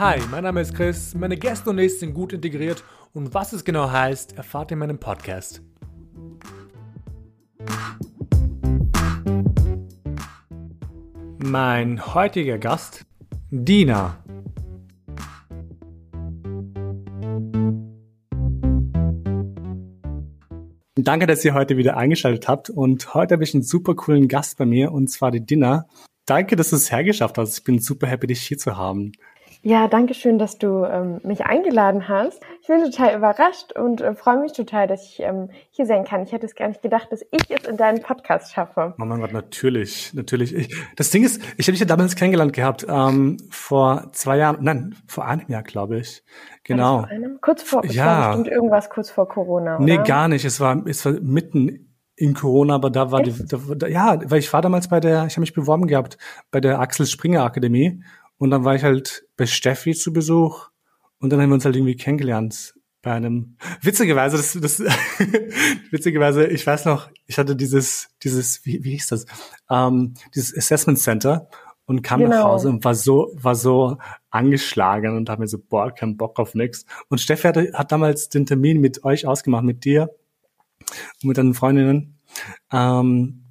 Hi, mein Name ist Chris, meine Gäste und ich sind gut integriert und was es genau heißt, erfahrt ihr in meinem Podcast. Mein heutiger Gast, Dina. Danke, dass ihr heute wieder eingeschaltet habt und heute habe ich einen super coolen Gast bei mir und zwar die Dina. Danke, dass du es hergeschafft hast. Ich bin super happy, dich hier zu haben. Ja, danke schön, dass du ähm, mich eingeladen hast. Ich bin total überrascht und äh, freue mich total, dass ich ähm, hier sein kann. Ich hätte es gar nicht gedacht, dass ich es in deinen Podcast schaffe. Oh mein Gott, natürlich, natürlich. Ich, das Ding ist, ich habe dich ja damals kennengelernt gehabt, ähm, vor zwei Jahren, nein, vor einem Jahr, glaube ich. Genau. Vor einem? Kurz vor, ja. war bestimmt irgendwas kurz vor Corona, oder? Nee, gar nicht. Es war, es war mitten in Corona, aber da war die, da, ja, weil ich war damals bei der, ich habe mich beworben gehabt bei der Axel Springer Akademie und dann war ich halt bei Steffi zu Besuch und dann haben wir uns halt irgendwie kennengelernt bei einem, witzigerweise, das, das, witzigerweise, ich weiß noch, ich hatte dieses, dieses, wie, wie hieß das, ähm, dieses Assessment Center und kam genau. nach Hause und war so, war so angeschlagen und habe mir so, boah, keinen Bock auf nix. Und Steffi hatte, hat damals den Termin mit euch ausgemacht, mit dir und mit deinen Freundinnen. Ähm,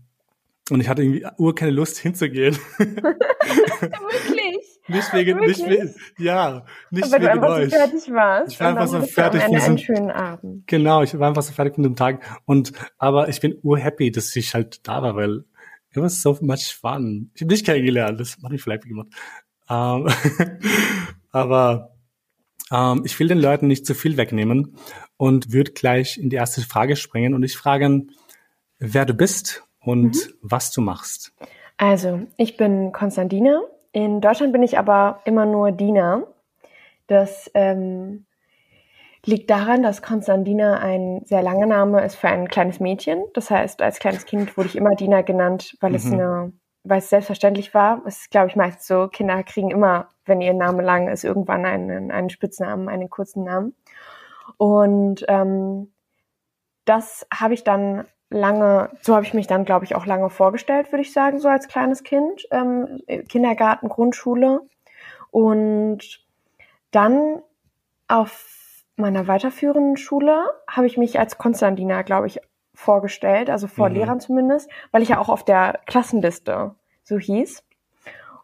und ich hatte irgendwie ur keine Lust hinzugehen. Wirklich? Nicht wegen, Wirklich? nicht wegen, ja, nicht Aber wegen du euch. So fertig warst. Ich war einfach so fertig von diesem, schönen Abend. Genau, ich war einfach so fertig von dem Tag. Und, aber ich bin urhappy, dass ich halt da war, weil it was so much fun. Ich habe dich kennengelernt, das hat mich vielleicht gemacht. Ähm, aber ähm, ich will den Leuten nicht zu viel wegnehmen und würde gleich in die erste Frage springen und ich frage, wer du bist und mhm. was du machst. Also, ich bin Konstantina in Deutschland bin ich aber immer nur Dina. Das ähm, liegt daran, dass Konstantina ein sehr langer Name ist für ein kleines Mädchen. Das heißt, als kleines Kind wurde ich immer Dina genannt, weil mhm. es eine, weil es selbstverständlich war. Es ist, glaube ich, meist so, Kinder kriegen immer, wenn ihr Name lang ist, irgendwann einen, einen Spitznamen, einen kurzen Namen. Und ähm, das habe ich dann lange, so habe ich mich dann, glaube ich, auch lange vorgestellt, würde ich sagen, so als kleines Kind, ähm, Kindergarten, Grundschule. Und dann auf meiner weiterführenden Schule habe ich mich als Konstantina, glaube ich, vorgestellt, also vor mhm. Lehrern zumindest, weil ich ja auch auf der Klassenliste so hieß.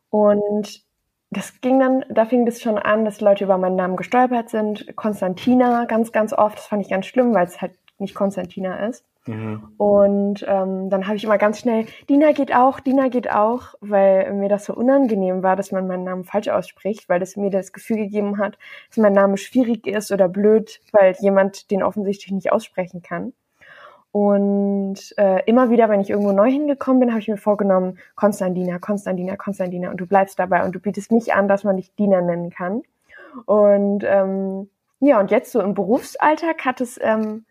Und das ging dann, da fing das schon an, dass Leute über meinen Namen gestolpert sind. Konstantina ganz, ganz oft. Das fand ich ganz schlimm, weil es halt nicht Konstantina ist. Mhm. Und ähm, dann habe ich immer ganz schnell, Dina geht auch, Dina geht auch, weil mir das so unangenehm war, dass man meinen Namen falsch ausspricht, weil das mir das Gefühl gegeben hat, dass mein Name schwierig ist oder blöd, weil jemand den offensichtlich nicht aussprechen kann. Und äh, immer wieder, wenn ich irgendwo neu hingekommen bin, habe ich mir vorgenommen, Konstantina, Konstantina, Konstantina. Und du bleibst dabei und du bietest nicht an, dass man dich Dina nennen kann. Und ähm, ja, und jetzt so im Berufsalltag hat es ähm,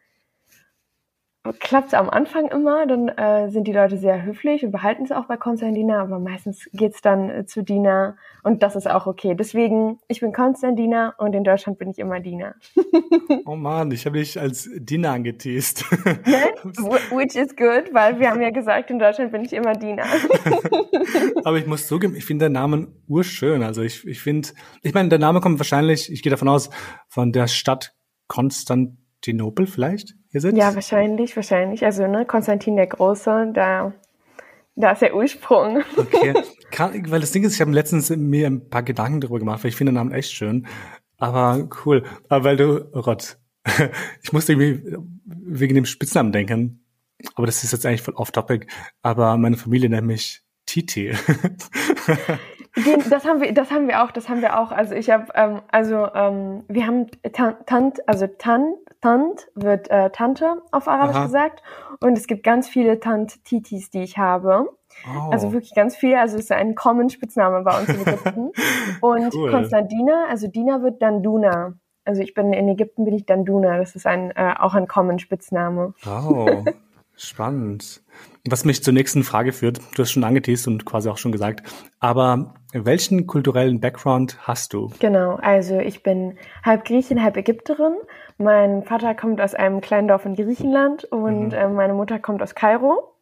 klappt es am Anfang immer, dann äh, sind die Leute sehr höflich und behalten es auch bei Konstantina, aber meistens geht's dann äh, zu Dina und das ist auch okay. Deswegen, ich bin Konstantina und in Deutschland bin ich immer Dina. oh man, ich habe dich als Dina angeteased. Which is good, weil wir haben ja gesagt, in Deutschland bin ich immer Dina. aber ich muss zugeben, ich finde den Namen urschön. Also ich, ich finde, ich meine, der Name kommt wahrscheinlich, ich gehe davon aus, von der Stadt Konstantinopel vielleicht? Ihr sitzt? Ja, wahrscheinlich, wahrscheinlich. Also, ne, Konstantin der Große, da, da ist der Ursprung. Okay. Weil das Ding ist, ich habe letztens mir ein paar Gedanken darüber gemacht, weil ich finde den Namen echt schön. Aber cool. Aber weil du, oh Gott, ich musste irgendwie wegen dem Spitznamen denken. Aber das ist jetzt eigentlich voll off-topic. Aber meine Familie nennt mich Titi. Den, das haben wir, das haben wir auch, das haben wir auch. Also ich habe, ähm, also ähm, wir haben Tant, also Tant, Tant wird äh, Tante auf Arabisch Aha. gesagt und es gibt ganz viele Tant Titis, die ich habe. Oh. Also wirklich ganz viele. Also es ist ein common Spitzname bei uns in Ägypten. und cool. Konstantina, also Dina wird dann Duna. Also ich bin in Ägypten bin ich dann Duna. Das ist ein äh, auch ein common Spitzname. Oh, spannend. Was mich zur nächsten Frage führt, du hast schon angeteased und quasi auch schon gesagt, aber welchen kulturellen Background hast du? Genau, also ich bin halb Griechin, halb Ägypterin. Mein Vater kommt aus einem kleinen Dorf in Griechenland und mhm. äh, meine Mutter kommt aus Kairo.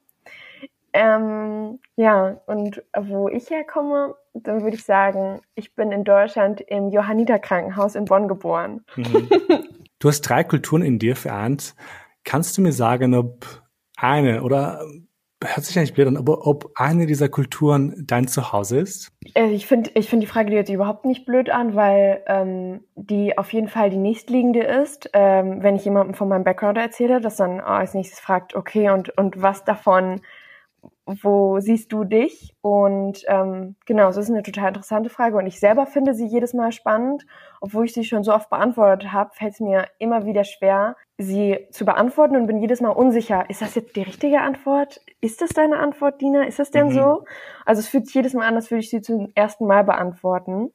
Ähm, ja, und wo ich herkomme, dann würde ich sagen, ich bin in Deutschland im Johanniter Krankenhaus in Bonn geboren. Mhm. Du hast drei Kulturen in dir vereint. Kannst du mir sagen, ob eine oder hört sich eigentlich blöd an, aber ob eine dieser Kulturen dein Zuhause ist? Äh, ich finde ich finde die Frage sich überhaupt nicht blöd an, weil ähm, die auf jeden Fall die nächstliegende ist. Ähm, wenn ich jemandem von meinem Background erzähle, dass dann oh, als nächstes fragt, okay, und, und was davon wo siehst du dich? Und ähm, genau, das ist eine total interessante Frage und ich selber finde sie jedes Mal spannend. Obwohl ich sie schon so oft beantwortet habe, fällt es mir immer wieder schwer, sie zu beantworten und bin jedes Mal unsicher. Ist das jetzt die richtige Antwort? Ist das deine Antwort, Dina? Ist das denn mhm. so? Also es fühlt sich jedes Mal an, als würde ich sie zum ersten Mal beantworten.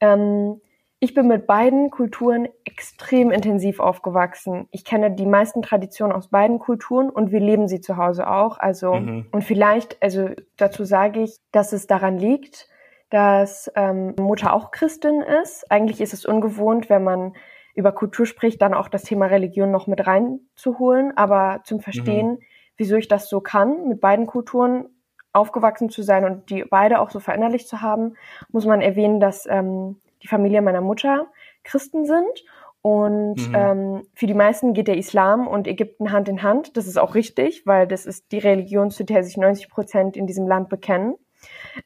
Ähm, ich bin mit beiden Kulturen extrem intensiv aufgewachsen. Ich kenne die meisten Traditionen aus beiden Kulturen und wir leben sie zu Hause auch. Also, mhm. und vielleicht, also dazu sage ich, dass es daran liegt, dass ähm, Mutter auch Christin ist. Eigentlich ist es ungewohnt, wenn man über Kultur spricht, dann auch das Thema Religion noch mit reinzuholen. Aber zum Verstehen, mhm. wieso ich das so kann, mit beiden Kulturen aufgewachsen zu sein und die beide auch so verinnerlicht zu haben, muss man erwähnen, dass ähm, die Familie meiner Mutter Christen sind. Und mhm. ähm, für die meisten geht der Islam und Ägypten Hand in Hand. Das ist auch richtig, weil das ist die Religion, zu der sich 90 Prozent in diesem Land bekennen.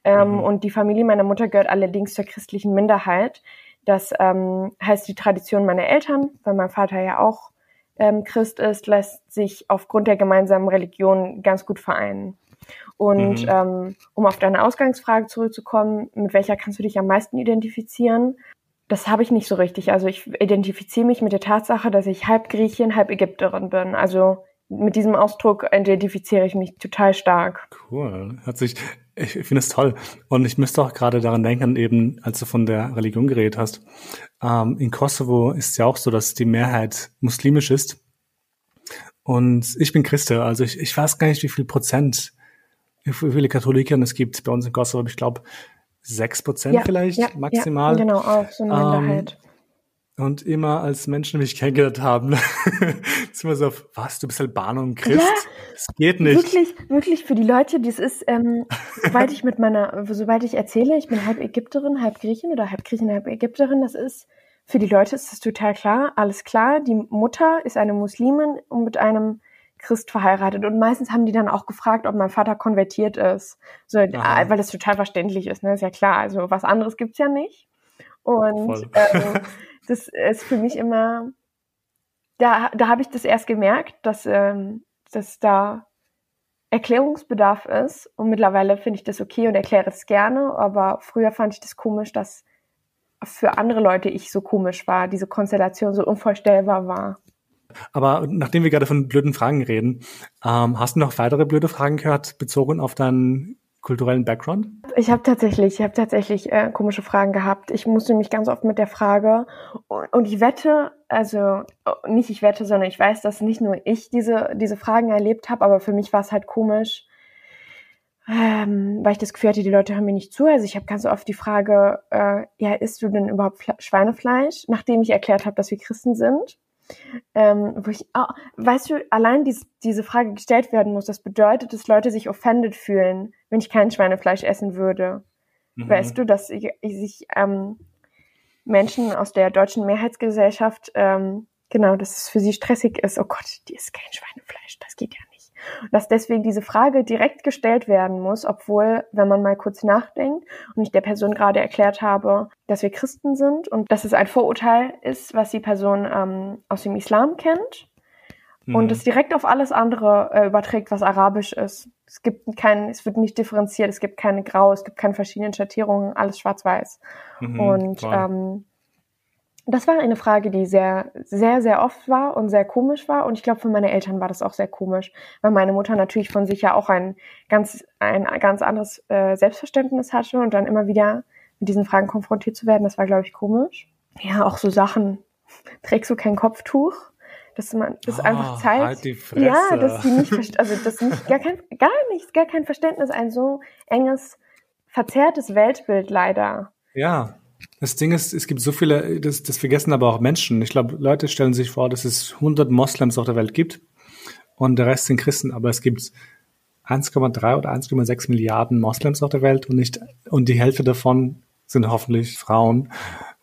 Ähm, mhm. Und die Familie meiner Mutter gehört allerdings zur christlichen Minderheit. Das ähm, heißt, die Tradition meiner Eltern, weil mein Vater ja auch ähm, Christ ist, lässt sich aufgrund der gemeinsamen Religion ganz gut vereinen. Und mhm. ähm, um auf deine Ausgangsfrage zurückzukommen, mit welcher kannst du dich am meisten identifizieren? Das habe ich nicht so richtig. Also ich identifiziere mich mit der Tatsache, dass ich halb Griechin, halb Ägypterin bin. Also mit diesem Ausdruck identifiziere ich mich total stark. Cool. Hat sich, ich finde es toll. Und ich müsste auch gerade daran denken, eben, als du von der Religion geredet hast. Ähm, in Kosovo ist es ja auch so, dass die Mehrheit muslimisch ist. Und ich bin Christe, also ich, ich weiß gar nicht, wie viel Prozent viele Katholiken es gibt bei uns in Kosovo, ich glaube sechs Prozent ja, vielleicht ja, maximal. Ja, genau, auch so eine Minderheit. Ähm, und immer als Menschen mich kennengelernt haben, ist immer so, was, du bist Albaner und Christ? Ja, das geht nicht. Wirklich, wirklich für die Leute, das ist, ähm, sobald ich mit meiner, sobald ich erzähle, ich bin halb Ägypterin, halb Griechin oder halb Griechin, halb Ägypterin, das ist, für die Leute ist das total klar, alles klar. Die Mutter ist eine Muslimin und mit einem Christ verheiratet. Und meistens haben die dann auch gefragt, ob mein Vater konvertiert ist. So, Aha. weil das total verständlich ist, ne? Ist ja klar. Also was anderes gibt's ja nicht. Und ähm, das ist für mich immer, da, da habe ich das erst gemerkt, dass, ähm, dass da Erklärungsbedarf ist. Und mittlerweile finde ich das okay und erkläre es gerne. Aber früher fand ich das komisch, dass für andere Leute ich so komisch war, diese Konstellation so unvorstellbar war. Aber nachdem wir gerade von blöden Fragen reden, ähm, hast du noch weitere blöde Fragen gehört, bezogen auf deinen kulturellen Background? Ich habe tatsächlich, ich habe tatsächlich äh, komische Fragen gehabt. Ich musste mich ganz oft mit der Frage und, ich wette, also nicht ich wette, sondern ich weiß, dass nicht nur ich diese diese Fragen erlebt habe, aber für mich war es halt komisch, ähm, weil ich das Gefühl hatte, die Leute hören mir nicht zu. Also ich habe ganz oft die Frage, äh, ja, isst du denn überhaupt Schweinefleisch, nachdem ich erklärt habe, dass wir Christen sind? Ähm, wo ich, oh, weißt du, allein dies, diese Frage gestellt werden muss, das bedeutet, dass Leute sich offended fühlen, wenn ich kein Schweinefleisch essen würde. Mhm. Weißt du, dass ich, ich sich ähm, Menschen aus der deutschen Mehrheitsgesellschaft, ähm, genau, dass es für sie stressig ist, oh Gott, die ist kein Schweinefleisch, das geht ja nicht dass deswegen diese Frage direkt gestellt werden muss, obwohl, wenn man mal kurz nachdenkt und ich der Person gerade erklärt habe, dass wir Christen sind und dass es ein Vorurteil ist, was die Person ähm, aus dem Islam kennt mhm. und es direkt auf alles andere äh, überträgt, was arabisch ist. Es gibt keinen, es wird nicht differenziert, es gibt keine Grau, es gibt keine verschiedenen Schattierungen, alles schwarz-weiß. Mhm, und ähm, das war eine Frage, die sehr, sehr, sehr oft war und sehr komisch war. Und ich glaube, für meine Eltern war das auch sehr komisch, weil meine Mutter natürlich von sich ja auch ein ganz, ein ganz anderes äh, Selbstverständnis hatte und dann immer wieder mit diesen Fragen konfrontiert zu werden, das war, glaube ich, komisch. Ja, auch so Sachen. Trägst du kein Kopftuch? Dass man das oh, einfach zeigt. Halt die Fresse. Ja, dass sie nicht, also das nicht, gar kein, gar nichts, gar kein Verständnis, ein so enges, verzerrtes Weltbild leider. Ja, das Ding ist, es gibt so viele, das, das vergessen aber auch Menschen. Ich glaube, Leute stellen sich vor, dass es 100 Moslems auf der Welt gibt und der Rest sind Christen, aber es gibt 1,3 oder 1,6 Milliarden Moslems auf der Welt und nicht, und die Hälfte davon sind hoffentlich Frauen,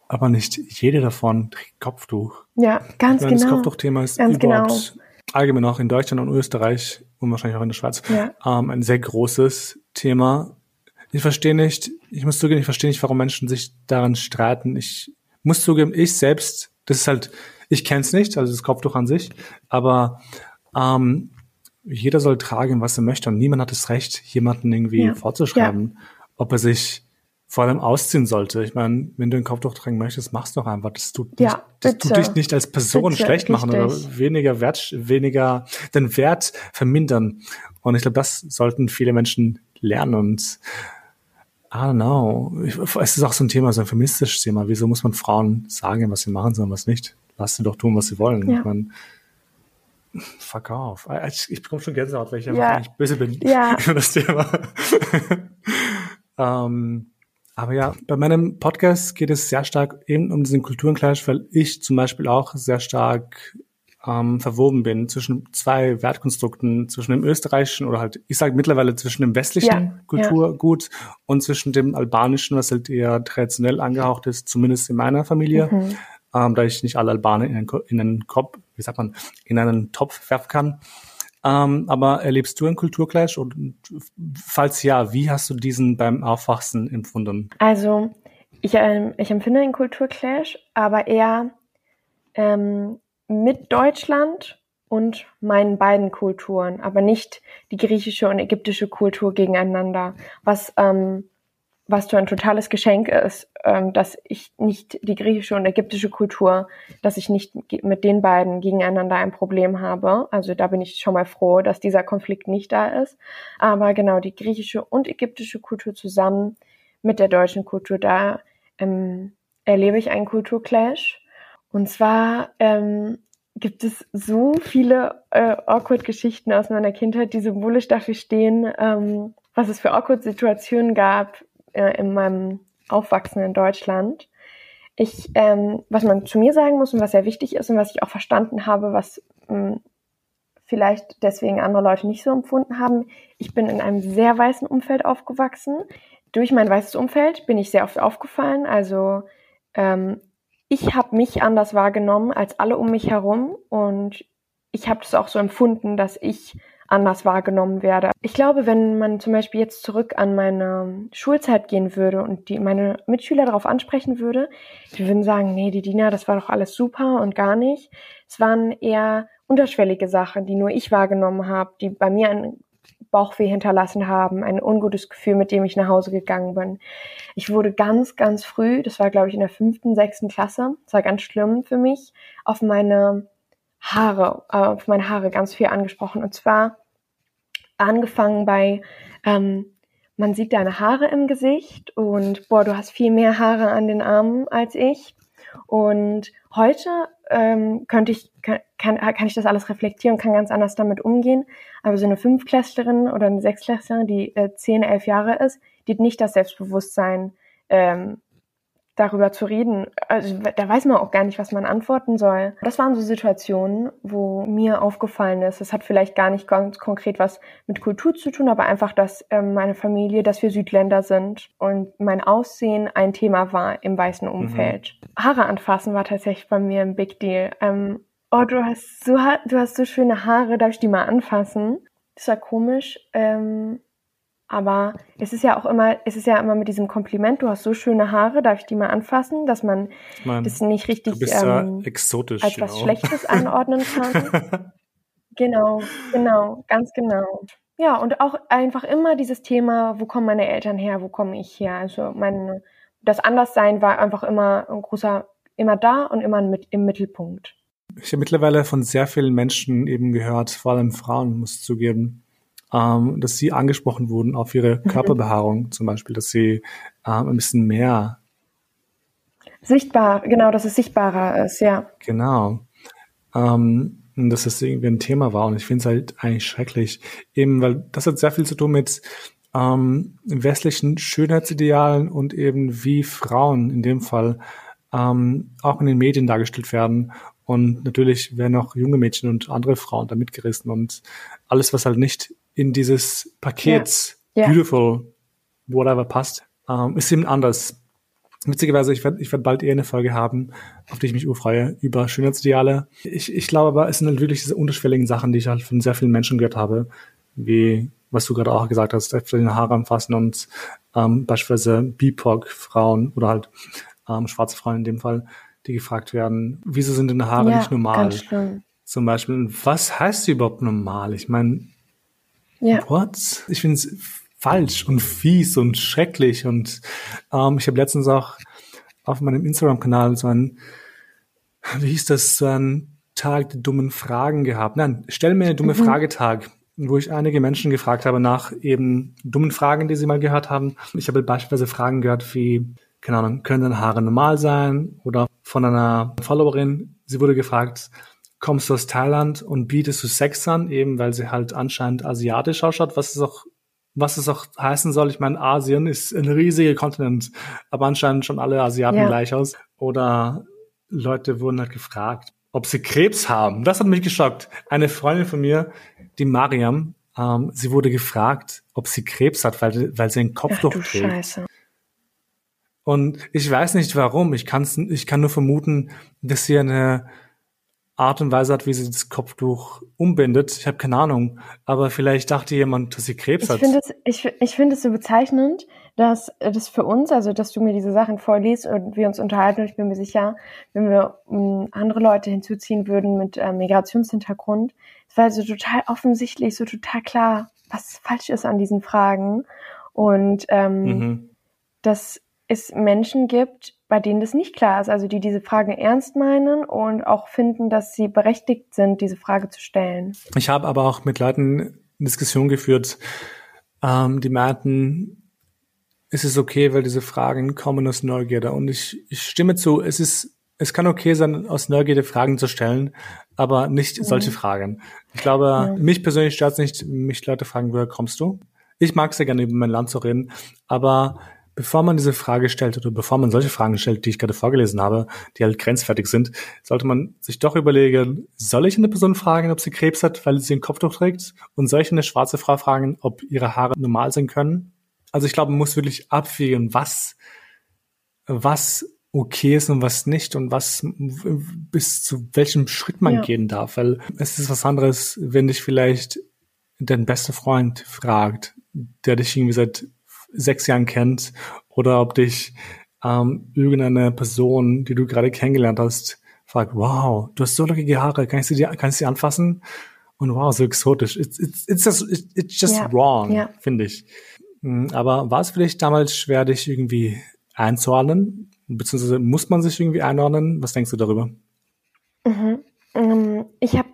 aber nicht jede davon trägt Kopftuch. Ja, ganz meine, genau. Das Kopftuchthema ist Ganz überhaupt allgemein auch in Deutschland und Österreich und wahrscheinlich auch in der Schweiz Ja. ähm, ein sehr großes Thema. Ich verstehe nicht, ich muss zugeben, ich verstehe nicht, warum Menschen sich daran streiten. Ich muss zugeben, ich selbst, das ist halt, ich kenne es nicht, also das Kopftuch an sich, aber ähm, jeder soll tragen, was er möchte und niemand hat das Recht, jemanden irgendwie Ja. vorzuschreiben, ob er sich vor allem ausziehen sollte. Ich meine, wenn du ein Kopftuch tragen möchtest, mach's doch einfach. Das tut, nicht, Ja, das bitte. tut dich nicht als Person Bitte, schlecht machen oder richtig. weniger Wert, weniger den Wert vermindern. Und ich glaube, das sollten viele Menschen lernen und I don't know. Ich, es ist auch so ein Thema, so ein feministisches Thema. Wieso muss man Frauen sagen, was sie machen sollen, was nicht? Lass sie doch tun, was sie wollen. Ja. Ich meine, fuck off. Ich, ich bekomme schon Gänsehaut, weil ich einfach Ja. nicht böse bin Ja. über das Thema. ähm, aber ja, bei meinem Podcast geht es sehr stark eben um diesen Kulturenclash, weil ich zum Beispiel auch sehr stark ähm, verwoben bin zwischen zwei Wertkonstrukten, zwischen dem österreichischen oder halt, ich sage mittlerweile zwischen dem westlichen Ja, Kulturgut und zwischen dem albanischen, was halt eher traditionell angehaucht ist, zumindest in meiner Familie, Mhm. ähm, da ich nicht alle Albaner in einen, in einen Kopf, wie sagt man, in einen Topf werfen kann. Ähm, aber erlebst du einen Kulturclash und falls ja, wie hast du diesen beim Aufwachsen empfunden? Also, ich, ähm, ich empfinde einen Kulturclash, aber eher ähm, mit Deutschland und meinen beiden Kulturen, aber nicht die griechische und ägyptische Kultur gegeneinander, was ähm, was so ein totales Geschenk ist, ähm, dass ich nicht die griechische und ägyptische Kultur, dass ich nicht mit den beiden gegeneinander ein Problem habe. Also da bin ich schon mal froh, dass dieser Konflikt nicht da ist. Aber genau die griechische und ägyptische Kultur zusammen mit der deutschen Kultur, da ähm, erlebe ich einen Kulturclash. Und zwar ähm, gibt es so viele äh, Awkward-Geschichten aus meiner Kindheit, die symbolisch dafür stehen, ähm, was es für Awkward-Situationen gab äh, in meinem Aufwachsen in Deutschland. Ich, ähm, was man zu mir sagen muss und was sehr wichtig ist und was ich auch verstanden habe, was mh, vielleicht deswegen andere Leute nicht so empfunden haben, ich bin in einem sehr weißen Umfeld aufgewachsen. Durch mein weißes Umfeld bin ich sehr oft aufgefallen. Also ähm, ich habe mich anders wahrgenommen als alle um mich herum und ich habe das auch so empfunden, dass ich anders wahrgenommen werde. Ich glaube, wenn man zum Beispiel jetzt zurück an meine Schulzeit gehen würde und die meine Mitschüler darauf ansprechen würde, die würden sagen, nee, die Dina, das war doch alles super und gar nicht. Es waren eher unterschwellige Sachen, die nur ich wahrgenommen habe, die bei mir ein Bauchweh hinterlassen haben, ein ungutes Gefühl, mit dem ich nach Hause gegangen bin. Ich wurde ganz, ganz früh, das war glaube ich in der fünften, sechsten Klasse, das war ganz schlimm für mich, auf meine Haare, äh, auf meine Haare ganz viel angesprochen. Und zwar angefangen bei, ähm, man sieht deine Haare im Gesicht und boah, du hast viel mehr Haare an den Armen als ich. Und heute ähm, könnte ich, kann, kann, ich das alles reflektieren und kann ganz anders damit umgehen. Aber so eine Fünfklässlerin oder eine Sechsklässlerin, die äh, zehn, elf Jahre ist, die hat nicht das Selbstbewusstsein, ähm, darüber zu reden. Also da weiß man auch gar nicht, was man antworten soll. Das waren so Situationen, wo mir aufgefallen ist, es hat vielleicht gar nicht ganz konkret was mit Kultur zu tun, aber einfach, dass ähm, meine Familie, dass wir Südländer sind und mein Aussehen ein Thema war im weißen Umfeld. Haare anfassen war tatsächlich bei mir ein Big Deal. Ähm, oh, du hast so du hast so schöne Haare, darf ich die mal anfassen? Das war komisch. Ähm, aber es ist ja auch immer, es ist ja immer mit diesem Kompliment, du hast so schöne Haare, darf ich die mal anfassen, dass man Ich das nicht richtig du bist ja ähm, exotisch. als was know. Schlechtes einordnen kann. genau, genau, ganz genau. Ja, und auch einfach immer dieses Thema, wo kommen meine Eltern her, wo komme ich her? Also mein, das Anderssein war einfach immer ein großer, immer da und immer mit, im Mittelpunkt. Ich habe mittlerweile von sehr vielen Menschen eben gehört, vor allem Frauen, muss ich zugeben, ähm, dass sie angesprochen wurden auf ihre Mhm. Körperbehaarung zum Beispiel, dass sie ähm, ein bisschen mehr, Sichtbar, genau, dass es sichtbarer ist, ja. genau, ähm, und dass das irgendwie ein Thema war. Und ich finde es halt eigentlich schrecklich, eben weil das hat sehr viel zu tun mit ähm, westlichen Schönheitsidealen und eben wie Frauen in dem Fall ähm, auch in den Medien dargestellt werden. Und natürlich werden auch junge Mädchen und andere Frauen da mitgerissen. Und alles, was halt nicht in dieses Paket ja. beautiful, whatever passt, ähm, ist eben anders. Witzigerweise, ich werde ich werd bald eher eine Folge haben, auf die ich mich urfreue, über Schönheitsideale. Ich, ich glaube aber, es sind halt wirklich diese unterschwelligen Sachen, die ich halt von sehr vielen Menschen gehört habe, wie was du gerade auch gesagt hast, den Haare anfassen und ähm, beispielsweise BIPOC-Frauen oder halt ähm, schwarze Frauen in dem Fall, die gefragt werden, wieso sind deine Haare ja, nicht normal? Zum Beispiel, was heißt überhaupt normal? Ich meine, ja. what? Ich finde es falsch und fies und schrecklich und ähm, ich habe letztens auch auf meinem Instagram-Kanal so ein, wie hieß das, so ein Tag der dummen Fragen gehabt. Nein, stell mir eine dumme mhm. Frage-Tag wo ich einige Menschen gefragt habe nach eben dummen Fragen, die sie mal gehört haben. Ich habe beispielsweise Fragen gehört wie, keine Ahnung, können deine Haare normal sein? Oder von einer Followerin, sie wurde gefragt, kommst du aus Thailand und bietest du Sex an, eben weil sie halt anscheinend asiatisch ausschaut, was es auch was es auch heißen soll. Ich meine, Asien ist ein riesiger Kontinent, aber anscheinend schon alle Asiaten ja. gleich aus. Oder Leute wurden halt gefragt, ob sie Krebs haben. Das hat mich geschockt. Eine Freundin von mir, die Mariam, ähm, sie wurde gefragt, ob sie Krebs hat, weil, weil sie ein Kopftuch Ach, trägt. Scheiße. Und ich weiß nicht warum. Ich, kann's, ich kann nur vermuten, dass sie eine Art und Weise hat, wie sie das Kopftuch umbindet. Ich habe keine Ahnung. Aber vielleicht dachte jemand, dass sie Krebs ich hat. Find es, ich ich finde es so bezeichnend, dass das für uns, also dass du mir diese Sachen vorliest und wir uns unterhalten. Und ich bin mir sicher, wenn wir um, andere Leute hinzuziehen würden mit äh, Migrationshintergrund, es war so total offensichtlich, so total klar, was falsch ist an diesen Fragen. Und ähm, mhm. dass es Menschen gibt, bei denen das nicht klar ist, also die diese Fragen ernst meinen und auch finden, dass sie berechtigt sind, diese Frage zu stellen. Ich habe aber auch mit Leuten eine Diskussion geführt, ähm, die meinten, es ist okay, weil diese Fragen kommen aus Neugierde. Und ich, ich stimme zu, es ist, es kann okay sein, aus Neugierde Fragen zu stellen, aber nicht mhm. solche Fragen. Ich glaube, ja. mich persönlich stört es nicht, mich Leute fragen, woher kommst du? Ich mag sehr gerne über mein Land zu reden, aber bevor man diese Frage stellt oder bevor man solche Fragen stellt, die ich gerade vorgelesen habe, die halt grenzfertig sind, sollte man sich doch überlegen, soll ich eine Person fragen, ob sie Krebs hat, weil sie ein Kopftuch trägt? Und soll ich eine schwarze Frau fragen, ob ihre Haare normal sein können? Also ich glaube, man muss wirklich abwägen, was, was okay ist und was nicht und was bis zu welchem Schritt man ja. gehen darf, weil es ist was anderes, wenn dich vielleicht dein bester Freund fragt, der dich irgendwie seit sechs Jahren kennt oder ob dich ähm, irgendeine Person, die du gerade kennengelernt hast, fragt, wow, du hast so lockige Haare, kann ich sie, kann ich sie anfassen? Und wow, so exotisch. It's, it's, it's just, it's just yeah. wrong, yeah. finde ich. Hm, aber war es vielleicht damals schwer, dich irgendwie einzuordnen? Beziehungsweise muss man sich irgendwie einordnen? Was denkst du darüber? Mhm. Ähm, ich habe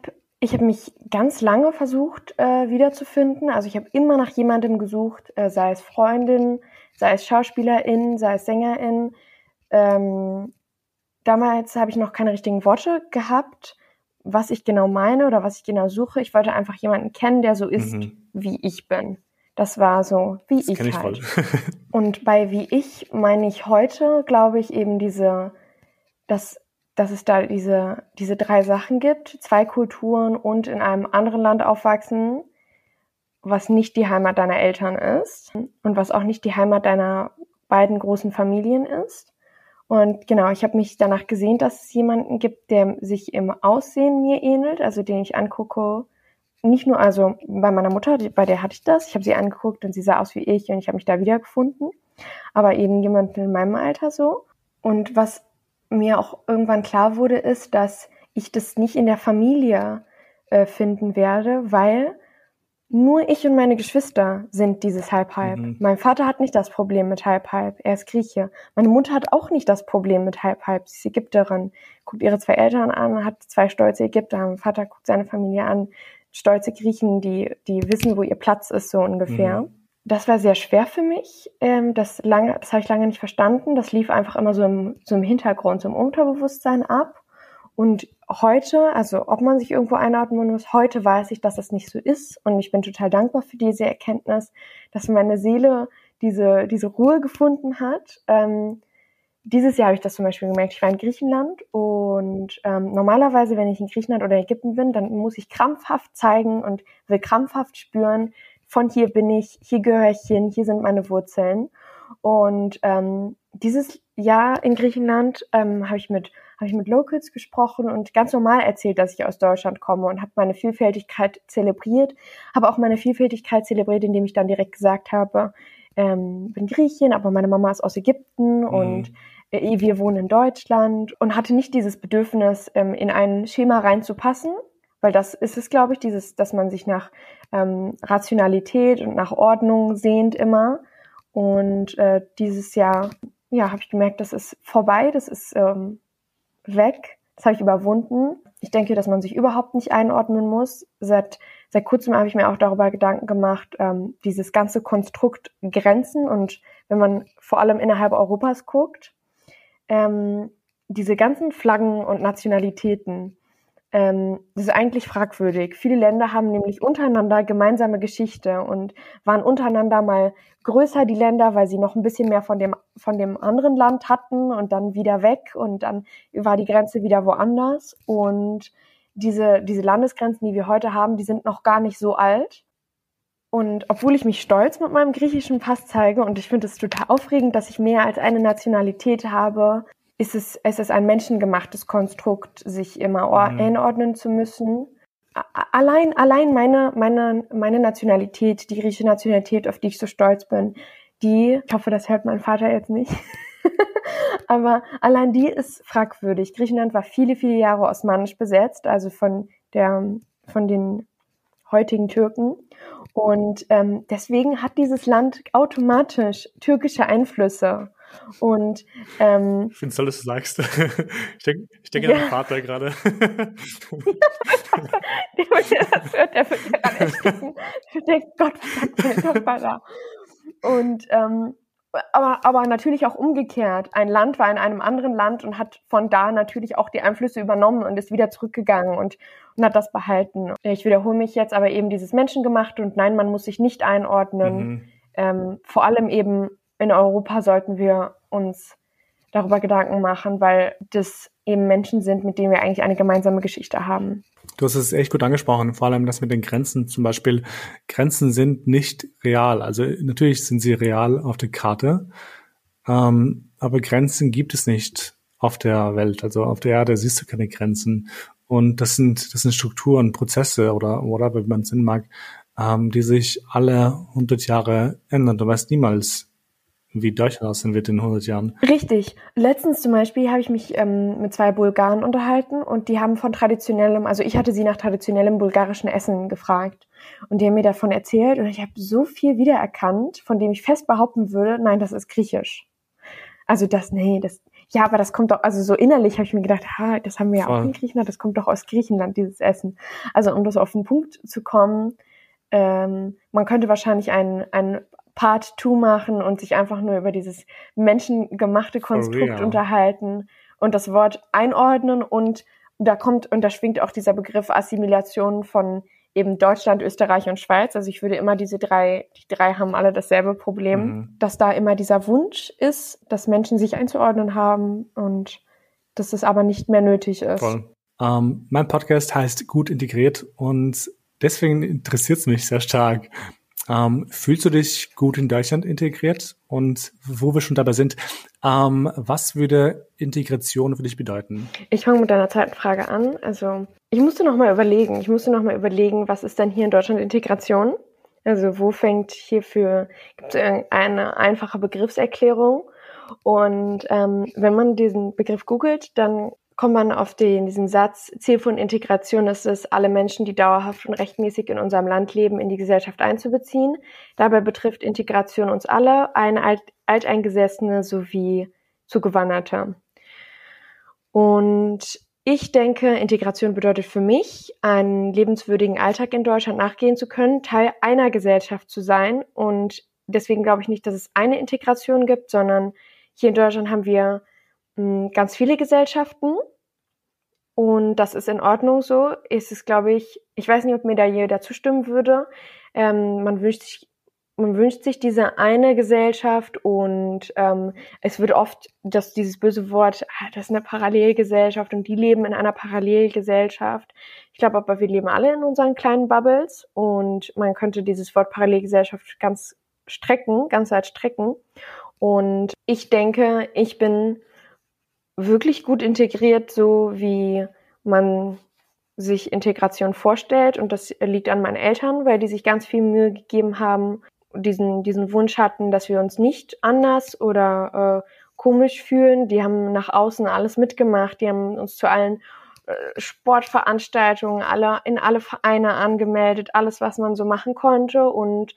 ich habe mich ganz lange versucht äh, wiederzufinden. Also ich habe immer nach jemandem gesucht, äh, sei es Freundin, sei es Schauspielerin, sei es Sängerin. Ähm, damals habe ich noch keine richtigen Worte gehabt, was ich genau meine oder was ich genau suche. Ich wollte einfach jemanden kennen, der so ist, mhm. wie ich bin. Das war so, wie das ich, ich halt. Und bei wie ich meine ich heute, glaube ich, eben diese, das dass es da diese, diese drei Sachen gibt, zwei Kulturen und in einem anderen Land aufwachsen, was nicht die Heimat deiner Eltern ist und was auch nicht die Heimat deiner beiden großen Familien ist. Und genau, ich habe mich danach gesehnt, dass es jemanden gibt, der sich im Aussehen mir ähnelt, also den ich angucke. Nicht nur, also bei meiner Mutter, bei der hatte ich das, ich habe sie angeguckt und sie sah aus wie ich und ich habe mich da wiedergefunden, aber eben jemanden in meinem Alter so. Und was mir auch irgendwann klar wurde, ist, dass ich das nicht in der Familie äh, finden werde, weil nur ich und meine Geschwister sind dieses Halb-Halb. Mhm. Mein Vater hat nicht das Problem mit Halb-Halb. Er ist Grieche. Meine Mutter hat auch nicht das Problem mit Halb-Halb. Sie ist Ägypterin. Guckt ihre zwei Eltern an, hat zwei stolze Ägypter. Mein Vater guckt seine Familie an. Stolze Griechen, die, die wissen, wo ihr Platz ist, so ungefähr. Mhm das war sehr schwer für mich. Ähm, das lange, das habe ich lange nicht verstanden. Das lief einfach immer so im, so im Hintergrund, so im Unterbewusstsein ab. Und heute, also ob man sich irgendwo einordnen muss, heute weiß ich, dass das nicht so ist. Und ich bin total dankbar für diese Erkenntnis, dass meine Seele diese, diese Ruhe gefunden hat. Ähm, dieses Jahr habe ich das zum Beispiel gemerkt. Ich war in Griechenland und ähm, normalerweise, wenn ich in Griechenland oder Ägypten bin, dann muss ich krampfhaft zeigen und will krampfhaft spüren, von hier bin ich, hier gehöre ich hin, hier sind meine Wurzeln. Und ähm, dieses Jahr in Griechenland ähm, habe ich mit habe ich mit Locals gesprochen und ganz normal erzählt, dass ich aus Deutschland komme und habe meine Vielfältigkeit zelebriert, habe auch meine Vielfältigkeit zelebriert, indem ich dann direkt gesagt habe, ähm, bin Griechin, aber meine Mama ist aus Ägypten mhm. und äh, wir wohnen in Deutschland und hatte nicht dieses Bedürfnis, ähm, in ein Schema reinzupassen, weil das ist es, glaube ich, dieses, dass man sich nach ähm, Rationalität und nach Ordnung sehnt immer. Und äh, dieses Jahr, ja, habe ich gemerkt, das ist vorbei, das ist ähm, weg, das habe ich überwunden. Ich denke, dass man sich überhaupt nicht einordnen muss. Seit, seit kurzem habe ich mir auch darüber Gedanken gemacht, ähm, dieses ganze Konstrukt Grenzen und wenn man vor allem innerhalb Europas guckt, ähm, diese ganzen Flaggen und Nationalitäten, ähm, das ist eigentlich fragwürdig. Viele Länder haben nämlich untereinander gemeinsame Geschichte und waren untereinander mal größer, die Länder, weil sie noch ein bisschen mehr von dem, von dem anderen Land hatten und dann wieder weg und dann war die Grenze wieder woanders. Und diese, diese Landesgrenzen, die wir heute haben, die sind noch gar nicht so alt. Und obwohl ich mich stolz mit meinem griechischen Pass zeige und ich finde es total aufregend, dass ich mehr als eine Nationalität habe, ist es, ist es ein menschengemachtes Konstrukt, sich immer mhm. einordnen zu müssen. Allein, allein meine, meine, meine Nationalität, die griechische Nationalität, auf die ich so stolz bin, die, ich hoffe, das hört mein Vater jetzt nicht, aber allein die ist fragwürdig. Griechenland war viele, viele Jahre osmanisch besetzt, also von der, von den heutigen Türken. Und ähm, deswegen hat dieses Land automatisch türkische Einflüsse. Und ähm, ich finde es toll, dass du sagst. ich denke ich denk ja. an meinen Vater gerade. der das hört, der wird ja gerade ersticken. Ich denke, Gott, was sagt mein Vater? Und ähm, aber, aber natürlich auch umgekehrt. Ein Land war in einem anderen Land und hat von da natürlich auch die Einflüsse übernommen und ist wieder zurückgegangen und, und hat das behalten. Ich wiederhole mich jetzt aber eben dieses Menschengemacht und nein, man muss sich nicht einordnen. Mhm. Ähm, vor allem eben in Europa sollten wir uns darüber Gedanken machen, weil das eben Menschen sind, mit denen wir eigentlich eine gemeinsame Geschichte haben. Du hast es echt gut angesprochen, vor allem das mit den Grenzen zum Beispiel. Grenzen sind nicht real. Also natürlich sind sie real auf der Karte, ähm, aber Grenzen gibt es nicht auf der Welt. Also auf der Erde siehst du keine Grenzen. Und das sind, das sind Strukturen, Prozesse oder whatever, wie man es nennen mag, ähm, die sich alle 100 Jahre ändern. Du weißt niemals, wie Deutschland aussehen wird in 100 Jahren. Richtig. Letztens zum Beispiel habe ich mich ähm, mit zwei Bulgaren unterhalten und die haben von traditionellem, also ich hatte sie nach traditionellem bulgarischen Essen gefragt und die haben mir davon erzählt und ich habe so viel wiedererkannt, von dem ich fest behaupten würde, nein, das ist griechisch. Also das, nee, das, ja, aber das kommt doch, also so innerlich habe ich mir gedacht, ha, das haben wir ja auch in Griechenland, das kommt doch aus Griechenland, dieses Essen. Also um das auf den Punkt zu kommen, ähm, man könnte wahrscheinlich ein, ein Part 2 machen und sich einfach nur über dieses menschengemachte Konstrukt unterhalten und das Wort einordnen und da kommt und da schwingt auch dieser Begriff Assimilation von eben Deutschland, Österreich und Schweiz. Also ich würde immer diese drei, die drei haben alle dasselbe Problem, mhm. dass da immer dieser Wunsch ist, dass Menschen sich einzuordnen haben und dass es aber nicht mehr nötig ist. Voll. Ähm, mein Podcast heißt Gut integriert und deswegen interessiert es mich sehr stark, ähm, fühlst du dich gut in Deutschland integriert? Und wo wir schon dabei sind, ähm, was würde Integration für dich bedeuten? Ich fange mit deiner zweiten Frage an. Also ich musste noch mal überlegen. Ich musste noch mal überlegen, was ist denn hier in Deutschland Integration? Also wo fängt hierfür, gibt es eine einfache Begriffserklärung? Und ähm, wenn man diesen Begriff googelt, dann kommt man auf den, diesen Satz, Ziel von Integration ist es, alle Menschen, die dauerhaft und rechtmäßig in unserem Land leben, in die Gesellschaft einzubeziehen. Dabei betrifft Integration uns alle, eine Alt Alteingesessene sowie Zugewanderte. Und ich denke, Integration bedeutet für mich, einen lebenswürdigen Alltag in Deutschland nachgehen zu können, Teil einer Gesellschaft zu sein. Und deswegen glaube ich nicht, dass es eine Integration gibt, sondern hier in Deutschland haben wir ganz viele Gesellschaften. Und das ist in Ordnung so. Ist es, glaube ich, ich weiß nicht, ob mir da jeder zustimmen würde. Ähm, man wünscht sich man wünscht sich diese eine Gesellschaft und ähm, es wird oft, dass dieses böse Wort, ah, das ist eine Parallelgesellschaft und die leben in einer Parallelgesellschaft. Ich glaube aber, wir leben alle in unseren kleinen Bubbles und man könnte dieses Wort Parallelgesellschaft ganz strecken, ganz weit strecken. Und ich denke, ich bin wirklich gut integriert, so wie man sich Integration vorstellt. Und das liegt an meinen Eltern, weil die sich ganz viel Mühe gegeben haben, diesen, diesen Wunsch hatten, dass wir uns nicht anders oder äh, komisch fühlen. Die haben nach außen alles mitgemacht. Die haben uns zu allen äh, Sportveranstaltungen, alle, in alle Vereine angemeldet, alles, was man so machen konnte. Und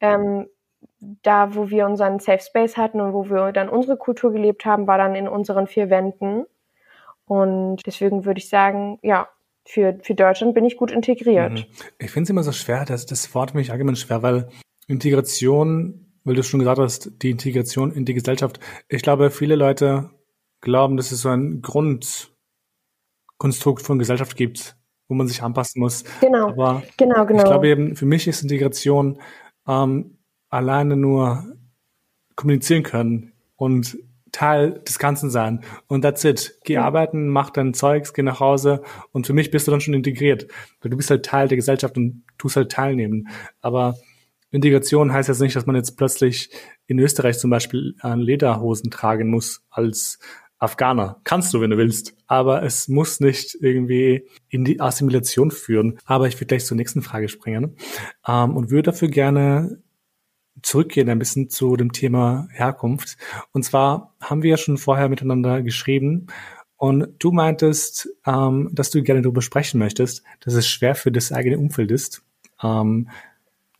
ähm, da, wo wir unseren Safe Space hatten und wo wir dann unsere Kultur gelebt haben, war dann in unseren vier Wänden. Und deswegen würde ich sagen, ja, für, für Deutschland bin ich gut integriert. Mhm. Ich finde es immer so schwer, das, das Wort finde ich allgemein schwer, weil Integration, weil du schon gesagt hast, die Integration in die Gesellschaft. Ich glaube, viele Leute glauben, dass es so ein Grundkonstrukt von Gesellschaft gibt, wo man sich anpassen muss. Genau. Aber genau, genau. Ich glaube eben, für mich ist Integration ähm, alleine nur kommunizieren können und Teil des Ganzen sein. Und that's it. Geh ja. arbeiten, mach dein Zeugs, geh nach Hause und für mich bist du dann schon integriert. Weil du bist halt Teil der Gesellschaft und tust halt teilnehmen. Aber Integration heißt jetzt nicht, dass man jetzt plötzlich in Österreich zum Beispiel Lederhosen tragen muss als Afghaner. Kannst du, wenn du willst. Aber es muss nicht irgendwie in die Assimilation führen. Aber ich würde gleich zur nächsten Frage springen ähm, und würde dafür gerne zurückgehen ein bisschen zu dem Thema Herkunft. Und zwar haben wir ja schon vorher miteinander geschrieben und du meintest, ähm, dass du gerne darüber sprechen möchtest, dass es schwer für das eigene Umfeld ist. Ähm,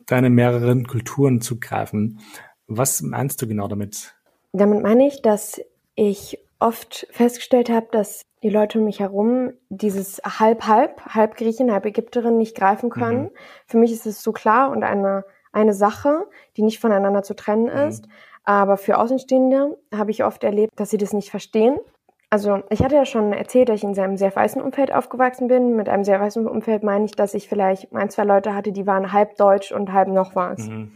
deine mehreren Kulturen zu greifen. Was meinst du genau damit? Damit meine ich, dass ich oft festgestellt habe, dass die Leute um mich herum dieses halb-halb, halb Griechin, halb Ägypterin nicht greifen können. Mhm. Für mich ist es so klar und eine, eine Sache, die nicht voneinander zu trennen mhm. ist. Aber für Außenstehende habe ich oft erlebt, dass sie das nicht verstehen also ich hatte ja schon erzählt, dass ich in einem sehr weißen Umfeld aufgewachsen bin. Mit einem sehr weißen Umfeld meine ich, dass ich vielleicht ein, zwei Leute hatte, die waren halb deutsch und halb noch was. Mhm.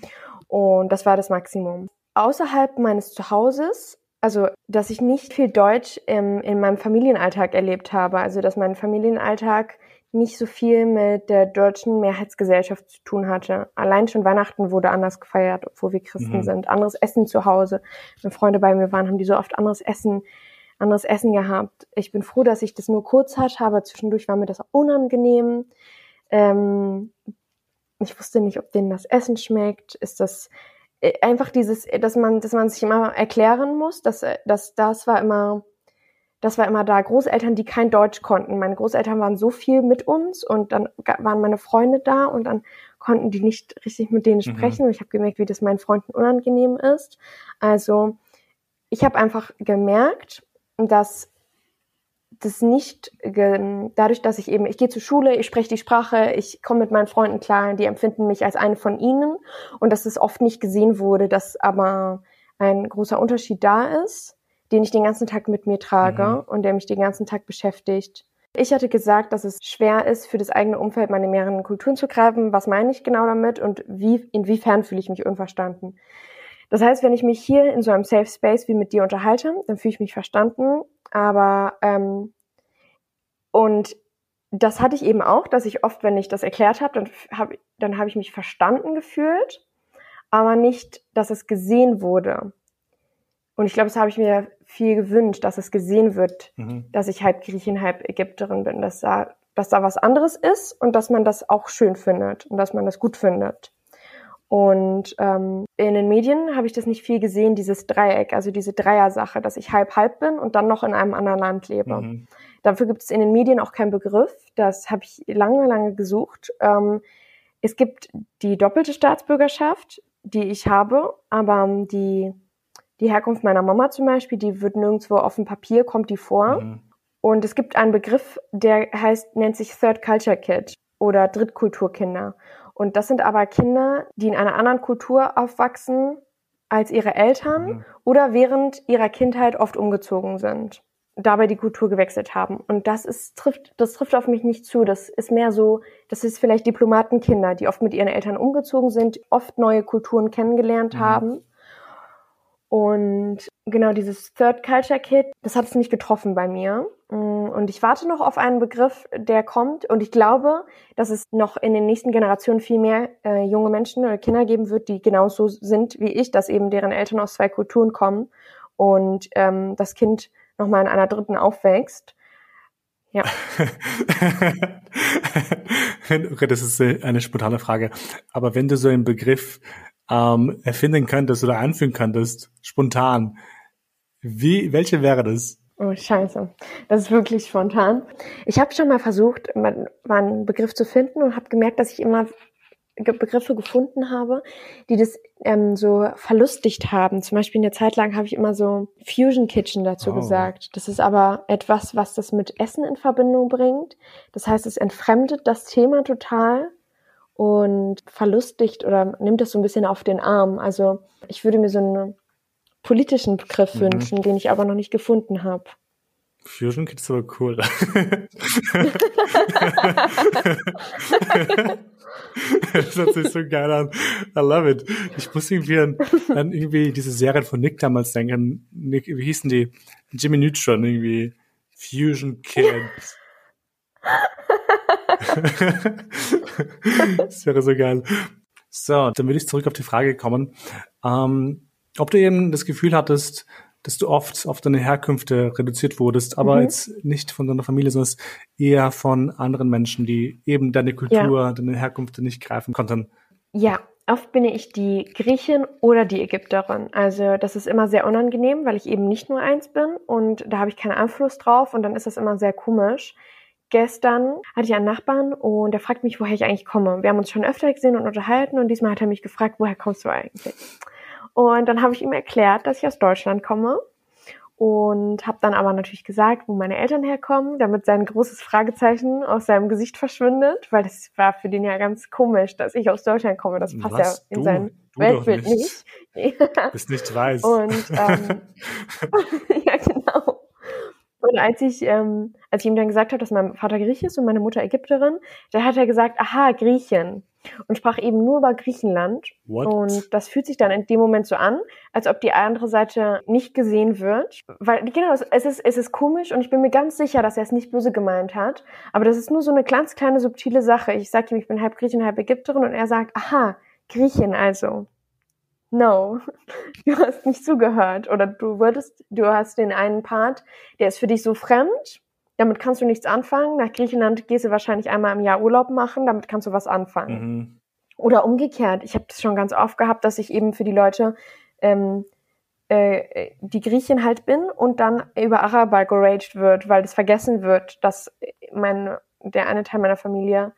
Und das war das Maximum. Außerhalb meines Zuhauses, also dass ich nicht viel Deutsch im, in meinem Familienalltag erlebt habe. Also dass mein Familienalltag nicht so viel mit der deutschen Mehrheitsgesellschaft zu tun hatte. Allein schon Weihnachten wurde anders gefeiert, obwohl wir Christen mhm. sind. Anderes Essen zu Hause. Wenn Freunde bei mir waren, haben die so oft anderes Essen anderes Essen gehabt. Ich bin froh, dass ich das nur kurz hatte, aber zwischendurch war mir das auch unangenehm. Ähm, ich wusste nicht, ob denen das Essen schmeckt. Ist das äh, einfach dieses, dass man, dass man sich immer erklären muss, dass, äh, dass das war immer, das war immer da. Großeltern, die kein Deutsch konnten. Meine Großeltern waren so viel mit uns und dann waren meine Freunde da und dann konnten die nicht richtig mit denen mhm. sprechen. Mhm. Und ich habe gemerkt, wie das meinen Freunden unangenehm ist. Also ich habe einfach gemerkt, dass das nicht dadurch, dass ich eben, ich gehe zur Schule, ich spreche die Sprache, ich komme mit meinen Freunden klar, die empfinden mich als eine von ihnen und dass es oft nicht gesehen wurde, dass aber ein großer Unterschied da ist, den ich den ganzen Tag mit mir trage mhm. und der mich den ganzen Tag beschäftigt. Ich hatte gesagt, dass es schwer ist, für das eigene Umfeld meine mehreren Kulturen zu greifen. Was meine ich genau damit und wie, inwiefern fühle ich mich unverstanden? Das heißt, wenn ich mich hier in so einem Safe Space wie mit dir unterhalte, dann fühle ich mich verstanden. Aber ähm, und das hatte ich eben auch, dass ich oft, wenn ich das erklärt habe, dann habe dann hab ich mich verstanden gefühlt, aber nicht, dass es gesehen wurde. Und ich glaube, das habe ich mir viel gewünscht, dass es gesehen wird, mhm. dass ich halb Griechin, halb Ägypterin bin, dass da, dass da was anderes ist und dass man das auch schön findet und dass man das gut findet. Und ähm, in den Medien habe ich das nicht viel gesehen, dieses Dreieck, also diese Dreier-Sache, dass ich halb-halb bin und dann noch in einem anderen Land lebe. Mhm. Dafür gibt es in den Medien auch keinen Begriff. Das habe ich lange, lange gesucht. Ähm, es gibt die doppelte Staatsbürgerschaft, die ich habe, aber die, die Herkunft meiner Mama zum Beispiel, die wird nirgendwo auf dem Papier, kommt die vor. Mhm. Und es gibt einen Begriff, der heißt, nennt sich Third Culture Kid oder Drittkulturkinder. Und das sind aber Kinder, die in einer anderen Kultur aufwachsen als ihre Eltern mhm. oder während ihrer Kindheit oft umgezogen sind. dabei die Kultur gewechselt haben. Und das ist, trifft, das trifft auf mich nicht zu. Das ist mehr so, das ist vielleicht Diplomatenkinder, die oft mit ihren Eltern umgezogen sind, oft neue Kulturen kennengelernt mhm. haben. Und genau dieses Third Culture Kit, das hat es nicht getroffen bei mir. Mm, und ich warte noch auf einen Begriff, der kommt. Und ich glaube, dass es noch in den nächsten Generationen viel mehr äh, junge Menschen oder Kinder geben wird, die genauso sind wie ich, dass eben deren Eltern aus zwei Kulturen kommen und ähm, das Kind nochmal in einer dritten aufwächst. Ja. okay, das ist eine spontane Frage. Aber wenn du so einen Begriff ähm, erfinden könntest oder einführen könntest, spontan, wie, welche wäre das? Oh, scheiße. Das ist wirklich spontan. Ich habe schon mal versucht, mal einen Begriff zu finden und habe gemerkt, dass ich immer Begriffe gefunden habe, die das ähm, so verlustigt haben. Zum Beispiel in der Zeit lang habe ich immer so Fusion Kitchen dazu oh. gesagt. Das ist aber etwas, was das mit Essen in Verbindung bringt. Das heißt, es entfremdet das Thema total und verlustigt oder nimmt es so ein bisschen auf den Arm. Also ich würde mir so einen politischen Begriff mhm. wünschen, den ich aber noch nicht gefunden habe. Fusion Kitchen ist aber cool. das hört sich so geil an. I love it. Ich muss irgendwie an, an irgendwie diese Serie von Nick damals denken. Nick, wie hießen die? Jimmy Neutron irgendwie. Fusion Kids. das wäre so geil. So, dann würde ich zurück auf die Frage kommen. Ähm, ob du eben das Gefühl hattest, dass du oft auf deine Herkünfte reduziert wurdest, aber mhm. jetzt nicht von deiner Familie, sondern eher von anderen Menschen, die eben deine Kultur, ja. deine Herkünfte nicht greifen konnten. Ja, oft bin ich die Griechin oder die Ägypterin. Also das ist immer sehr unangenehm, weil ich eben nicht nur eins bin und da habe ich keinen Einfluss drauf und dann ist das immer sehr komisch. Gestern hatte ich einen Nachbarn und der fragt mich, woher ich eigentlich komme. Wir haben uns schon öfter gesehen und unterhalten und diesmal hat er mich gefragt, woher kommst du eigentlich? Und dann habe ich ihm erklärt, dass ich aus Deutschland komme und habe dann aber natürlich gesagt, wo meine Eltern herkommen, damit sein großes Fragezeichen aus seinem Gesicht verschwindet, weil das war für den ja ganz komisch, dass ich aus Deutschland komme. Das passt Was, ja in du? sein du Weltbild nicht. nicht. Bist nicht weiß. Und ähm, ja genau. Und als ich, ähm, als ich ihm dann gesagt habe, dass mein Vater Griech ist und meine Mutter Ägypterin, da hat er gesagt, aha, Griechen und sprach eben nur über Griechenland. What? Und das fühlt sich dann in dem Moment so an, als ob die andere Seite nicht gesehen wird. Weil, genau, es ist, es ist komisch und ich bin mir ganz sicher, dass er es nicht böse gemeint hat. Aber das ist nur so eine ganz kleine subtile Sache. Ich sage ihm, ich bin halb Griechin, halb Ägypterin und er sagt, aha, Griechen also. No, du hast nicht zugehört. Oder du würdest, du hast den einen Part, der ist für dich so fremd damit kannst du nichts anfangen. Nach Griechenland gehst du wahrscheinlich einmal im Jahr Urlaub machen, damit kannst du was anfangen. Mhm. Oder umgekehrt. Ich habe das schon ganz oft gehabt, dass ich eben für die Leute ähm, äh, die Griechin halt bin und dann über Araber geraged wird, weil das vergessen wird, dass mein, der eine Teil meiner Familie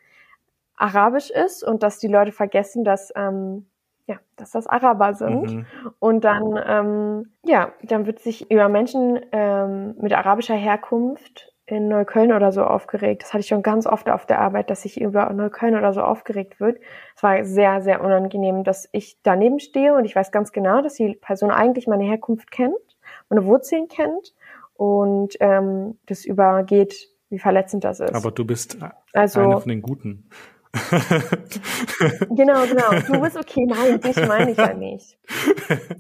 arabisch ist und dass die Leute vergessen, dass ähm, ja, dass das Araber sind. Mhm. Und dann, ähm, ja, dann wird sich über Menschen ähm, mit arabischer Herkunft in Neukölln oder so aufgeregt. Das hatte ich schon ganz oft auf der Arbeit, dass sich über Neukölln oder so aufgeregt wird. Es war sehr, sehr unangenehm, dass ich daneben stehe und ich weiß ganz genau, dass die Person eigentlich meine Herkunft kennt, meine Wurzeln kennt und ähm, das übergeht, wie verletzend das ist. Aber du bist also, einer von den Guten. genau, genau. Du bist okay. Nein, dich meine ich ja nicht.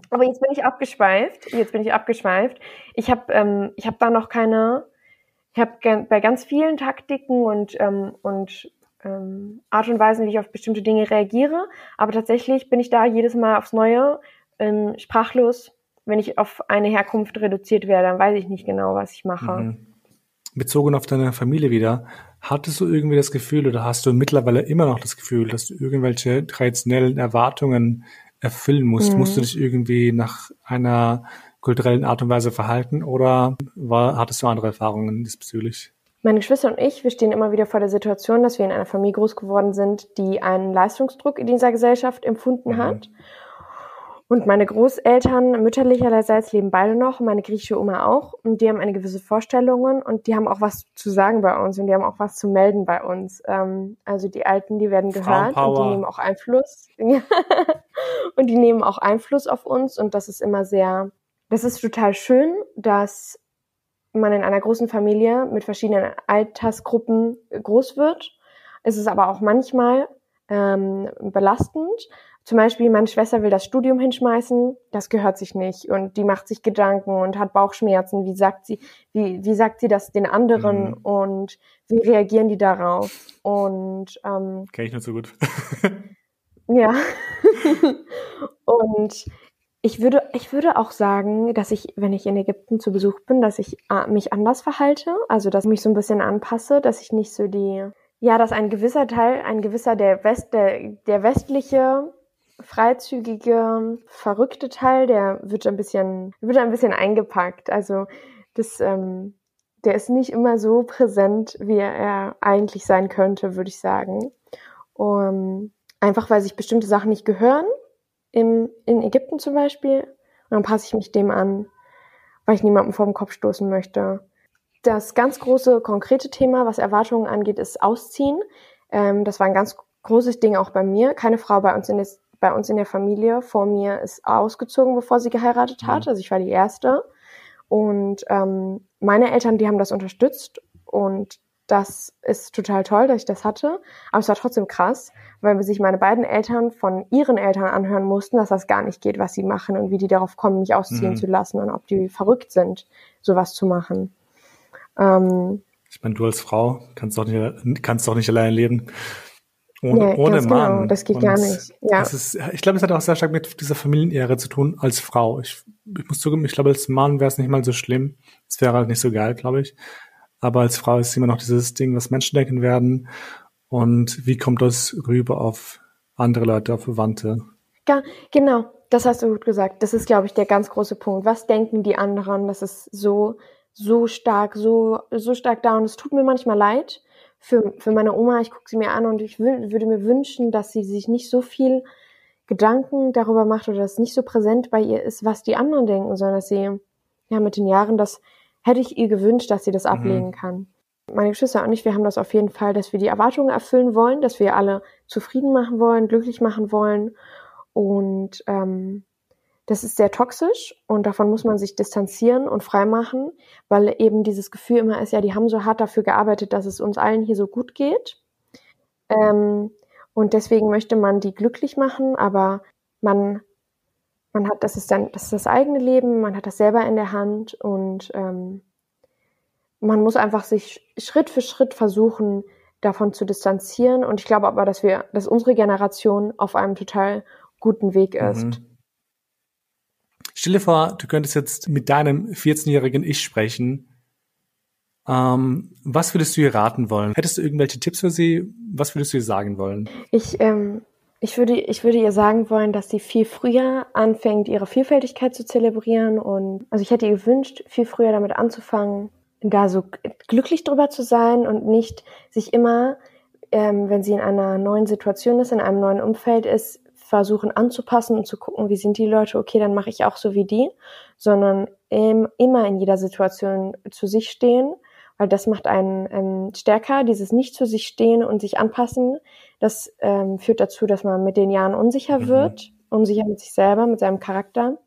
Aber jetzt bin ich abgeschweift. Jetzt bin ich abgeschweift. Ich habe ähm, ich hab da noch keine ich habe bei ganz vielen Taktiken und, ähm, und ähm, Art und Weisen, wie ich auf bestimmte Dinge reagiere, aber tatsächlich bin ich da jedes Mal aufs Neue ähm, sprachlos. Wenn ich auf eine Herkunft reduziert werde, dann weiß ich nicht genau, was ich mache. Mhm. Bezogen auf deine Familie wieder, hattest du irgendwie das Gefühl oder hast du mittlerweile immer noch das Gefühl, dass du irgendwelche traditionellen Erwartungen erfüllen musst? Mhm. Musst du dich irgendwie nach einer kulturellen Art und Weise verhalten oder war, hattest du andere Erfahrungen diesbezüglich? Meine Geschwister und ich, wir stehen immer wieder vor der Situation, dass wir in einer Familie groß geworden sind, die einen Leistungsdruck in dieser Gesellschaft empfunden mhm. hat. Und meine Großeltern mütterlicherseits leben beide noch, meine griechische Oma auch. Und die haben eine gewisse Vorstellungen und die haben auch was zu sagen bei uns und die haben auch was zu melden bei uns. Ähm, also die Alten, die werden gehört und die nehmen auch Einfluss. und die nehmen auch Einfluss auf uns und das ist immer sehr das ist total schön, dass man in einer großen Familie mit verschiedenen Altersgruppen groß wird. Es ist aber auch manchmal ähm, belastend. Zum Beispiel, meine Schwester will das Studium hinschmeißen, das gehört sich nicht und die macht sich Gedanken und hat Bauchschmerzen. Wie sagt sie, wie, wie sagt sie das den anderen mhm. und wie reagieren die darauf? Und ähm, kenne ich nicht so gut. ja. und ich würde, ich würde auch sagen, dass ich, wenn ich in Ägypten zu Besuch bin, dass ich äh, mich anders verhalte, also dass ich mich so ein bisschen anpasse, dass ich nicht so die, ja, dass ein gewisser Teil, ein gewisser der West, der, der westliche, freizügige, verrückte Teil, der wird ein bisschen, wird ein bisschen eingepackt. Also das, ähm, der ist nicht immer so präsent, wie er eigentlich sein könnte, würde ich sagen. Um, einfach weil sich bestimmte Sachen nicht gehören im, in Ägypten zum Beispiel. Und dann passe ich mich dem an, weil ich niemandem vor den Kopf stoßen möchte. Das ganz große, konkrete Thema, was Erwartungen angeht, ist Ausziehen. Ähm, das war ein ganz großes Ding auch bei mir. Keine Frau bei uns in, des, bei uns in der Familie vor mir ist ausgezogen, bevor sie geheiratet hat. Mhm. Also ich war die Erste. Und ähm, meine Eltern, die haben das unterstützt und das ist total toll, dass ich das hatte. Aber es war trotzdem krass, weil sich meine beiden Eltern von ihren Eltern anhören mussten, dass das gar nicht geht, was sie machen und wie die darauf kommen, mich ausziehen mhm. zu lassen und ob die verrückt sind, sowas zu machen. Ähm, ich meine, du als Frau kannst doch nicht, kannst doch nicht alleine leben. Ohne, nee, ohne Mann. Genau, das geht und gar nicht. Ja. Ist, ich glaube, es hat auch sehr stark mit dieser Familienehre zu tun als Frau. Ich, ich muss zugeben, ich glaube, als Mann wäre es nicht mal so schlimm. Es wäre halt nicht so geil, glaube ich. Aber als Frau ist immer noch dieses Ding, was Menschen denken werden. Und wie kommt das rüber auf andere Leute, auf Verwandte? Ja, genau, das hast du gut gesagt. Das ist, glaube ich, der ganz große Punkt. Was denken die anderen? Das ist so, so stark, so, so stark da. Und es tut mir manchmal leid für, für meine Oma. Ich gucke sie mir an und ich würde mir wünschen, dass sie sich nicht so viel Gedanken darüber macht oder dass nicht so präsent bei ihr ist, was die anderen denken, sondern dass sie ja mit den Jahren das hätte ich ihr gewünscht, dass sie das mhm. ablegen kann. Meine Geschwister und ich, wir haben das auf jeden Fall, dass wir die Erwartungen erfüllen wollen, dass wir alle zufrieden machen wollen, glücklich machen wollen. Und ähm, das ist sehr toxisch und davon muss man sich distanzieren und freimachen, weil eben dieses Gefühl immer ist, ja, die haben so hart dafür gearbeitet, dass es uns allen hier so gut geht. Ähm, und deswegen möchte man die glücklich machen, aber man man hat, das ist dann, das ist das eigene Leben, man hat das selber in der Hand und ähm, man muss einfach sich Schritt für Schritt versuchen, davon zu distanzieren. Und ich glaube aber, dass wir, dass unsere Generation auf einem total guten Weg ist. Mhm. Stell dir vor, du könntest jetzt mit deinem 14-jährigen Ich sprechen. Ähm, was würdest du ihr raten wollen? Hättest du irgendwelche Tipps für sie? Was würdest du ihr sagen wollen? Ich ähm, ich würde, ich würde ihr sagen wollen, dass sie viel früher anfängt, ihre Vielfältigkeit zu zelebrieren. Und also ich hätte ihr gewünscht, viel früher damit anzufangen, da so glücklich drüber zu sein und nicht sich immer, ähm, wenn sie in einer neuen Situation ist, in einem neuen Umfeld ist, versuchen anzupassen und zu gucken, wie sind die Leute, okay, dann mache ich auch so wie die, sondern ähm, immer in jeder Situation zu sich stehen weil das macht einen ähm, stärker, dieses nicht zu sich stehen und sich anpassen. Das ähm, führt dazu, dass man mit den Jahren unsicher mhm. wird, unsicher mit sich selber, mit seinem Charakter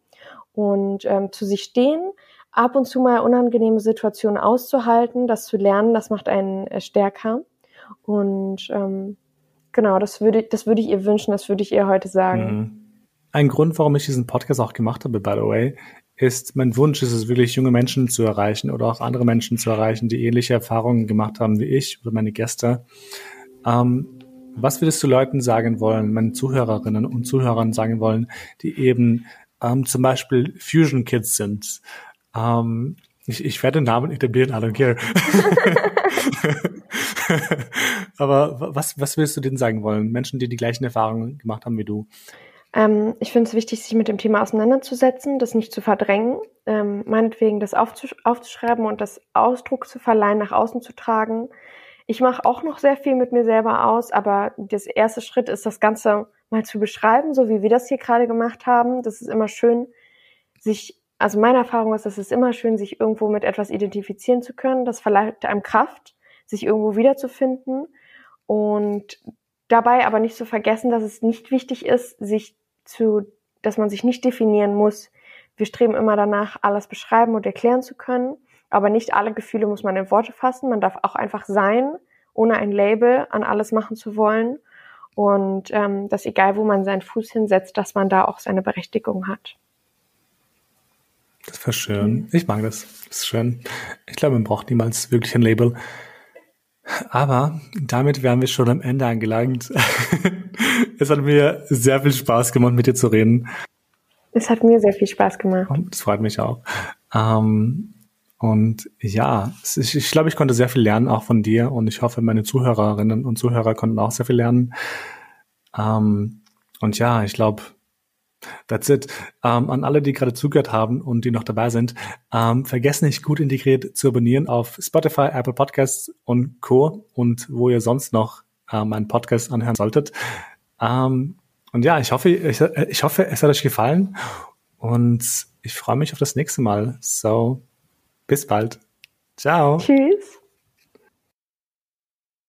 und ähm, zu sich stehen, ab und zu mal unangenehme Situationen auszuhalten, das zu lernen, das macht einen äh, stärker und ähm, genau, das würde, das würde ich ihr wünschen, das würde ich ihr heute sagen. Mhm. Ein Grund, warum ich diesen Podcast auch gemacht habe, by the way, ist, mein Wunsch ist es wirklich, junge Menschen zu erreichen oder auch andere Menschen zu erreichen, die ähnliche Erfahrungen gemacht haben wie ich oder meine Gäste. Ähm, was würdest du Leuten sagen wollen, meinen Zuhörerinnen und Zuhörern sagen wollen, die eben ähm, zum Beispiel Fusion Kids sind? Ähm, ich, ich werde den Namen etablieren, I don't care. Aber was, was willst du denen sagen wollen? Menschen, die die gleichen Erfahrungen gemacht haben wie du. Ähm, ich finde es wichtig, sich mit dem Thema auseinanderzusetzen, das nicht zu verdrängen, ähm, meinetwegen das aufzusch aufzuschreiben und das Ausdruck zu verleihen, nach außen zu tragen. Ich mache auch noch sehr viel mit mir selber aus, aber das erste Schritt ist, das Ganze mal zu beschreiben, so wie wir das hier gerade gemacht haben. Das ist immer schön, sich, also meine Erfahrung ist, es ist immer schön, sich irgendwo mit etwas identifizieren zu können. Das verleiht einem Kraft, sich irgendwo wiederzufinden. Und dabei aber nicht zu vergessen, dass es nicht wichtig ist, sich zu, dass man sich nicht definieren muss. Wir streben immer danach, alles beschreiben und erklären zu können. Aber nicht alle Gefühle muss man in Worte fassen. Man darf auch einfach sein, ohne ein Label an alles machen zu wollen. Und ähm, dass egal, wo man seinen Fuß hinsetzt, dass man da auch seine Berechtigung hat. Das war schön. Ich mag das. Das ist schön. Ich glaube, man braucht niemals wirklich ein Label. Aber damit wären wir schon am Ende angelangt. es hat mir sehr viel Spaß gemacht, mit dir zu reden. Es hat mir sehr viel Spaß gemacht. Und das freut mich auch. Ähm, und ja, ich, ich glaube, ich konnte sehr viel lernen, auch von dir. Und ich hoffe, meine Zuhörerinnen und Zuhörer konnten auch sehr viel lernen. Ähm, und ja, ich glaube, That's it. Ähm, an alle, die gerade zugehört haben und die noch dabei sind, ähm, vergessen nicht gut integriert zu abonnieren auf Spotify, Apple Podcasts und Co. und wo ihr sonst noch ähm, meinen Podcast anhören solltet. Ähm, und ja, ich hoffe, ich, ich hoffe, es hat euch gefallen und ich freue mich auf das nächste Mal. So, bis bald. Ciao. Tschüss.